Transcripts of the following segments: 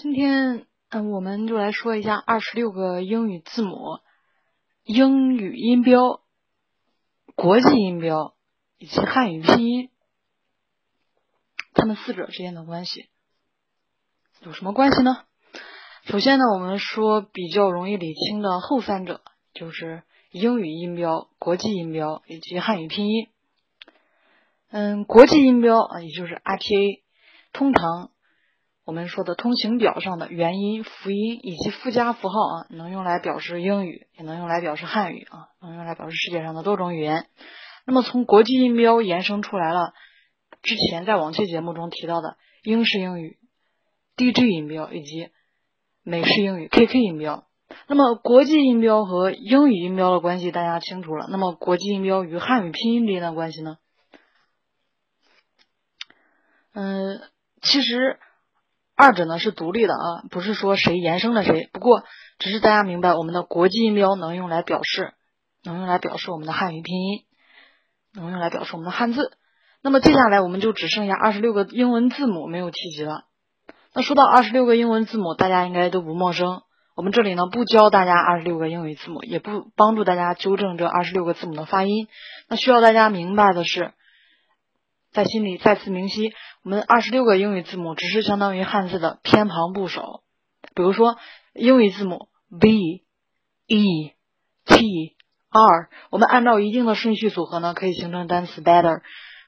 今天，嗯，我们就来说一下二十六个英语字母、英语音标、国际音标以及汉语拼音，它们四者之间的关系有什么关系呢？首先呢，我们说比较容易理清的后三者，就是英语音标、国际音标以及汉语拼音。嗯，国际音标啊，也就是 RTA，通常。我们说的通行表上的元音、辅音以及附加符号啊，能用来表示英语，也能用来表示汉语啊，能用来表示世界上的多种语言。那么从国际音标延伸出来了，之前在往期节目中提到的英式英语 DJ 音标以及美式英语 KK 音标。那么国际音标和英语音标的关系大家清楚了。那么国际音标与汉语拼音之间的关系呢？嗯，其实。二者呢是独立的啊，不是说谁延伸了谁。不过，只是大家明白，我们的国际音标能用来表示，能用来表示我们的汉语拼音，能用来表示我们的汉字。那么接下来我们就只剩下二十六个英文字母没有提及了。那说到二十六个英文字母，大家应该都不陌生。我们这里呢不教大家二十六个英语字母，也不帮助大家纠正这二十六个字母的发音。那需要大家明白的是。在心里再次明晰，我们二十六个英语字母只是相当于汉字的偏旁部首。比如说，英语字母 B、E、T、R，我们按照一定的顺序组合呢，可以形成单词 better。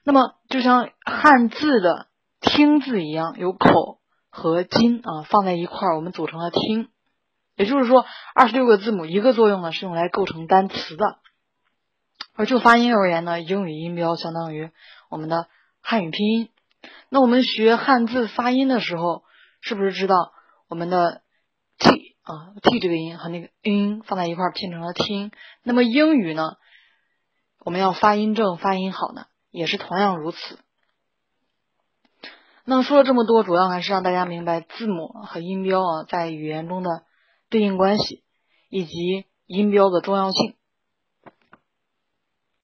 那么，就像汉字的听字一样，有口和金啊放在一块儿，我们组成了听。也就是说，二十六个字母一个作用呢是用来构成单词的。而就发音而言呢，英语音标相当于我们的汉语拼音。那我们学汉字发音的时候，是不是知道我们的 t 啊 t 这个音和那个音放在一块拼成了听？那么英语呢，我们要发音正、发音好呢，也是同样如此。那说了这么多，主要还是让大家明白字母和音标啊在语言中的对应关系，以及音标的重要性。